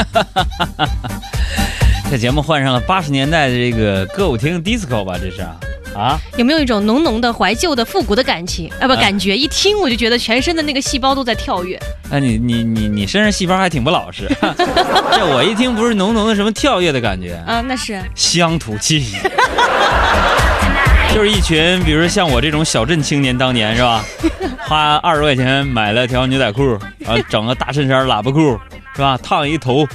这节目换上了八十年代的这个歌舞厅 disco 吧？这是啊啊！有没有一种浓浓的怀旧的复古的感情啊？不，感觉一听我就觉得全身的那个细胞都在跳跃。哎，你你你你身上细胞还挺不老实。这我一听不是浓浓的什么跳跃的感觉啊？那是乡土气息。就是一群，比如像我这种小镇青年，当年是吧？花二十块钱买了条牛仔裤，然后整个大衬衫喇叭裤，是吧？烫一头，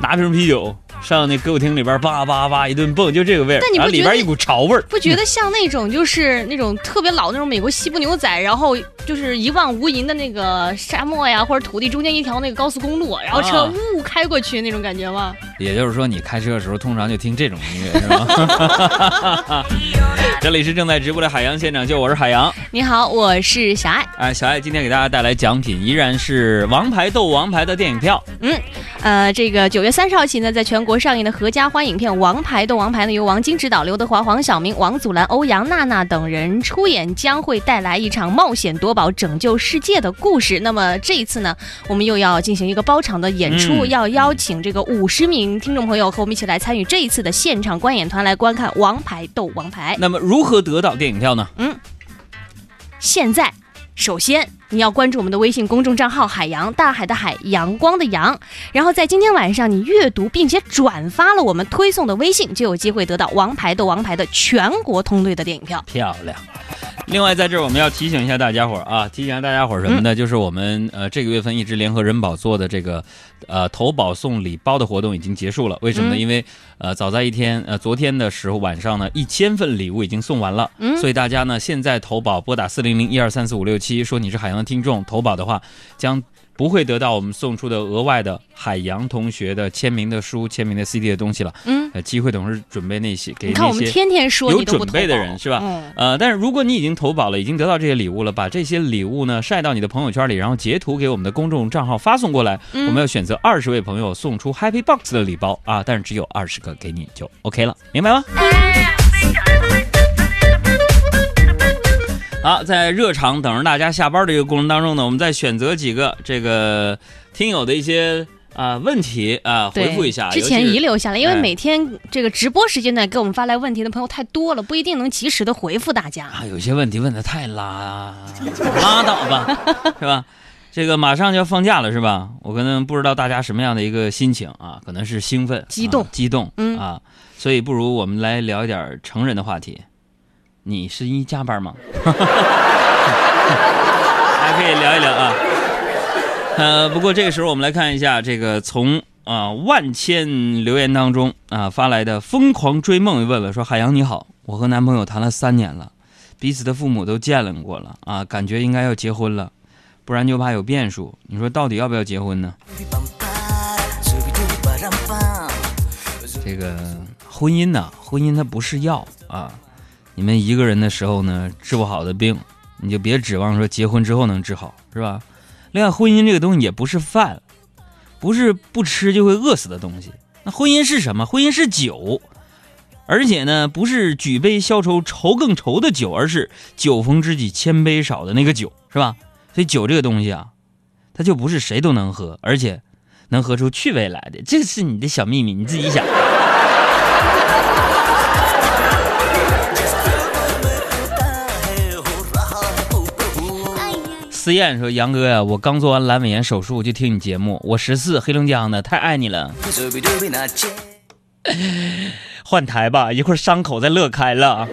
拿瓶啤酒。上那歌舞厅里边叭叭叭一顿蹦，就这个味儿，但你不里边一股潮味儿，不觉得像那种就是那种特别老那种美国西部牛仔，然后就是一望无垠的那个沙漠呀或者土地中间一条那个高速公路，然后车呜开过去那种感觉吗？也就是说，你开车的时候通常就听这种音乐是吗？这里是正在直播的海洋现场秀，我是海洋。你好，我是小爱。哎，小爱今天给大家带来奖品，依然是《王牌斗王牌》的电影票。嗯，呃，这个九月三十号起呢，在全国上映的合家欢影片《王牌斗王牌》呢，由王晶执导，刘德华、黄晓明、王祖蓝、欧阳娜娜等人出演，将会带来一场冒险夺宝、拯救世界的故事。那么这一次呢，我们又要进行一个包场的演出，要邀请这个五十名听众朋友和我们一起来参与这一次的现场观演团，来观看《王牌斗王牌》。那么如何得到电影票呢？嗯。现在，首先你要关注我们的微信公众账号“海洋大海的海阳光的阳”，然后在今天晚上你阅读并且转发了我们推送的微信，就有机会得到《王牌的王牌》的全国通兑的电影票。漂亮。另外，在这儿我们要提醒一下大家伙儿啊，提醒一下大家伙儿什么呢？就是我们呃这个月份一直联合人保做的这个呃投保送礼包的活动已经结束了。为什么呢？因为呃早在一天呃昨天的时候晚上呢，一千份礼物已经送完了。嗯。所以大家呢现在投保拨打四零零一二三四五六七，说你是海洋的听众，投保的话将。不会得到我们送出的额外的海洋同学的签名的书、签名的 CD 的东西了。嗯，机会总是准备那些给那些天天说有准备的人是吧？呃，但是如果你已经投保了，已经得到这些礼物了，把这些礼物呢晒到你的朋友圈里，然后截图给我们的公众账号发送过来，我们要选择二十位朋友送出 Happy Box 的礼包啊，但是只有二十个给你就 OK 了，明白吗？好，在热场等着大家下班的这个过程当中呢，我们再选择几个这个听友的一些啊问题啊回复一下。之前遗留下来，因为每天这个直播时间段，给我们发来问题的朋友太多了，不一定能及时的回复大家。啊，有些问题问的太拉拉倒吧，是吧？这个马上就要放假了，是吧？我可能不知道大家什么样的一个心情啊，可能是兴奋、激动、激动，嗯啊，所以不如我们来聊一点成人的话题。你是一加班吗？还可以聊一聊啊。呃，不过这个时候我们来看一下这个从啊万千留言当中啊发来的疯狂追梦问了说：海洋你好，我和男朋友谈了三年了，彼此的父母都见了过了啊，感觉应该要结婚了，不然就怕有变数。你说到底要不要结婚呢？这个婚姻呢，婚姻它不是药啊。你们一个人的时候呢，治不好的病，你就别指望说结婚之后能治好，是吧？另外，婚姻这个东西也不是饭，不是不吃就会饿死的东西。那婚姻是什么？婚姻是酒，而且呢，不是举杯消愁愁更愁的酒，而是酒逢知己千杯少的那个酒，是吧？所以酒这个东西啊，它就不是谁都能喝，而且能喝出趣味来的。这是你的小秘密，你自己想。思燕说：“杨哥呀，我刚做完阑尾炎手术，就听你节目。我十四，黑龙江的，太爱你了。换台吧，一会儿伤口再乐开了。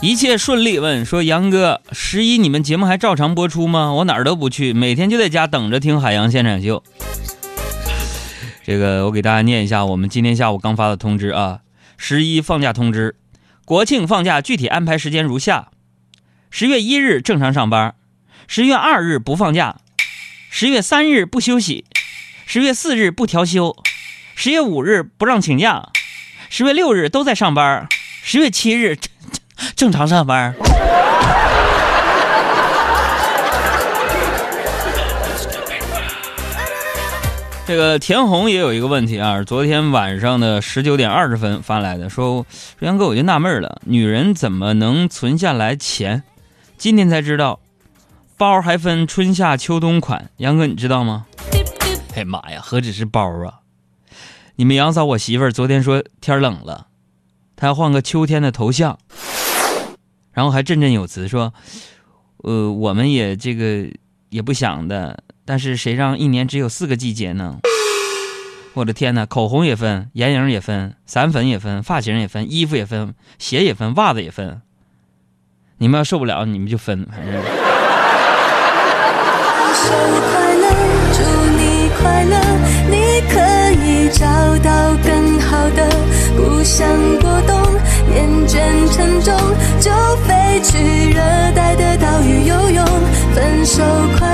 一切顺利。问说杨哥，十一你们节目还照常播出吗？我哪儿都不去，每天就在家等着听海洋现场秀。这个我给大家念一下，我们今天下午刚发的通知啊。”十一放假通知，国庆放假具体安排时间如下：十月一日正常上班，十月二日不放假，十月三日不休息，十月四日不调休，十月五日不让请假，十月六日都在上班，十月七日正常上班。这个田红也有一个问题啊，昨天晚上的十九点二十分发来的，说杨哥我就纳闷了，女人怎么能存下来钱，今天才知道，包还分春夏秋冬款。杨哥，你知道吗？哎妈呀，何止是包啊！你们杨嫂，我媳妇儿昨天说天冷了，她要换个秋天的头像，然后还振振有词说：“呃，我们也这个也不想的，但是谁让一年只有四个季节呢？” 我的天哪，口红也分，眼影也分，散粉也分，发型也分，衣服也分，鞋也分，袜子也分。你们要受不了，你们就分，反正。生日快乐，祝你快乐，你可以找到更好的。不想过冬，厌倦沉重，就飞去热带的岛屿游泳。分手快。